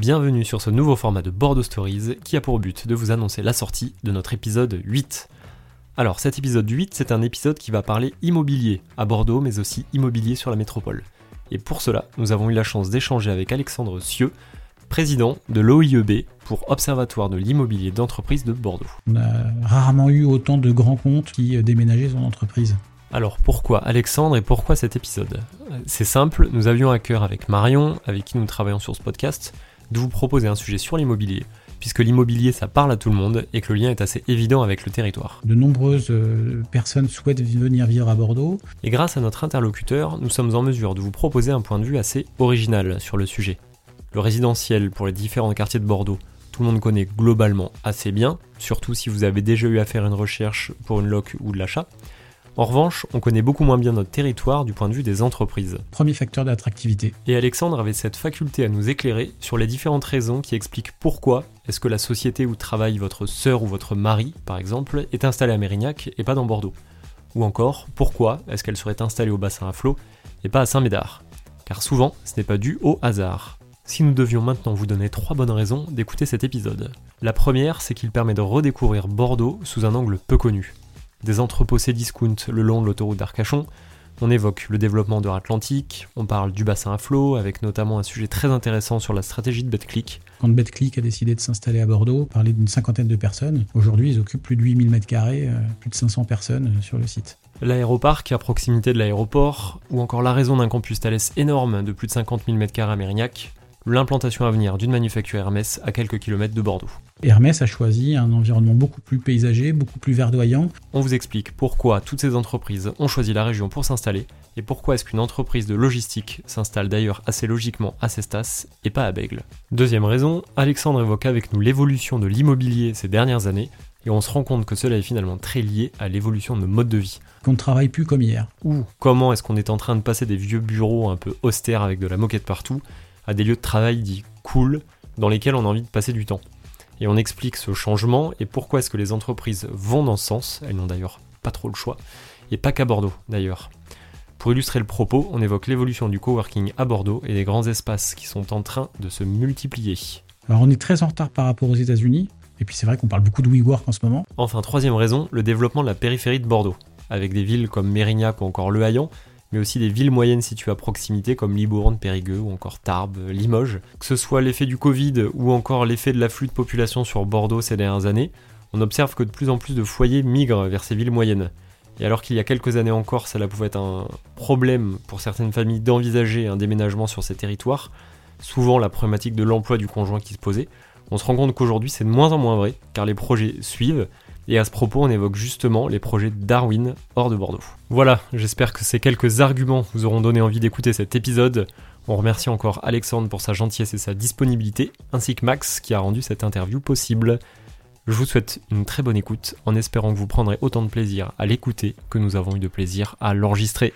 Bienvenue sur ce nouveau format de Bordeaux Stories qui a pour but de vous annoncer la sortie de notre épisode 8. Alors cet épisode 8, c'est un épisode qui va parler immobilier à Bordeaux mais aussi immobilier sur la métropole. Et pour cela, nous avons eu la chance d'échanger avec Alexandre Sieux, président de l'OIEB pour Observatoire de l'immobilier d'entreprise de Bordeaux. On a rarement eu autant de grands comptes qui déménageaient son entreprise. Alors pourquoi Alexandre et pourquoi cet épisode? C'est simple, nous avions à cœur avec Marion, avec qui nous travaillons sur ce podcast, de vous proposer un sujet sur l'immobilier, puisque l'immobilier ça parle à tout le monde et que le lien est assez évident avec le territoire. De nombreuses euh, personnes souhaitent venir vivre à Bordeaux. Et grâce à notre interlocuteur, nous sommes en mesure de vous proposer un point de vue assez original sur le sujet. Le résidentiel pour les différents quartiers de Bordeaux, tout le monde connaît globalement assez bien, surtout si vous avez déjà eu à faire une recherche pour une loc ou de l'achat. En revanche, on connaît beaucoup moins bien notre territoire du point de vue des entreprises. Premier facteur d'attractivité. Et Alexandre avait cette faculté à nous éclairer sur les différentes raisons qui expliquent pourquoi est-ce que la société où travaille votre sœur ou votre mari, par exemple, est installée à Mérignac et pas dans Bordeaux. Ou encore, pourquoi est-ce qu'elle serait installée au bassin à flot et pas à Saint-Médard? Car souvent, ce n'est pas dû au hasard. Si nous devions maintenant vous donner trois bonnes raisons d'écouter cet épisode. La première, c'est qu'il permet de redécouvrir Bordeaux sous un angle peu connu des entrepôts Cdiscount le long de l'autoroute d'Arcachon. On évoque le développement de l'Atlantique, on parle du bassin à flot, avec notamment un sujet très intéressant sur la stratégie de BetClick. Quand BetClick a décidé de s'installer à Bordeaux, parler d'une cinquantaine de personnes, aujourd'hui ils occupent plus de 8000 m2, euh, plus de 500 personnes euh, sur le site. L'aéroparc à proximité de l'aéroport, ou encore la raison d'un campus Thales énorme de plus de 50 000 m2 à Mérignac, l'implantation à venir d'une manufacture Hermès à quelques kilomètres de Bordeaux. Hermès a choisi un environnement beaucoup plus paysager, beaucoup plus verdoyant. On vous explique pourquoi toutes ces entreprises ont choisi la région pour s'installer et pourquoi est-ce qu'une entreprise de logistique s'installe d'ailleurs assez logiquement à Cestas et pas à Bègle. Deuxième raison, Alexandre évoque avec nous l'évolution de l'immobilier ces dernières années et on se rend compte que cela est finalement très lié à l'évolution de nos modes de vie. Qu'on ne travaille plus comme hier. Ou comment est-ce qu'on est en train de passer des vieux bureaux un peu austères avec de la moquette partout à des lieux de travail dits cool dans lesquels on a envie de passer du temps et on explique ce changement et pourquoi est-ce que les entreprises vont dans ce sens, elles n'ont d'ailleurs pas trop le choix, et pas qu'à Bordeaux d'ailleurs. Pour illustrer le propos, on évoque l'évolution du coworking à Bordeaux et des grands espaces qui sont en train de se multiplier. Alors on est très en retard par rapport aux États-Unis, et puis c'est vrai qu'on parle beaucoup de WeWork en ce moment. Enfin, troisième raison, le développement de la périphérie de Bordeaux, avec des villes comme Mérignac ou encore Le Haillan, mais aussi des villes moyennes situées à proximité comme Libourne, Périgueux ou encore Tarbes, Limoges. Que ce soit l'effet du Covid ou encore l'effet de l'afflux de population sur Bordeaux ces dernières années, on observe que de plus en plus de foyers migrent vers ces villes moyennes. Et alors qu'il y a quelques années encore, cela pouvait être un problème pour certaines familles d'envisager un déménagement sur ces territoires, souvent la problématique de l'emploi du conjoint qui se posait, on se rend compte qu'aujourd'hui c'est de moins en moins vrai, car les projets suivent, et à ce propos, on évoque justement les projets Darwin hors de Bordeaux. Voilà, j'espère que ces quelques arguments vous auront donné envie d'écouter cet épisode. On remercie encore Alexandre pour sa gentillesse et sa disponibilité, ainsi que Max qui a rendu cette interview possible. Je vous souhaite une très bonne écoute, en espérant que vous prendrez autant de plaisir à l'écouter que nous avons eu de plaisir à l'enregistrer.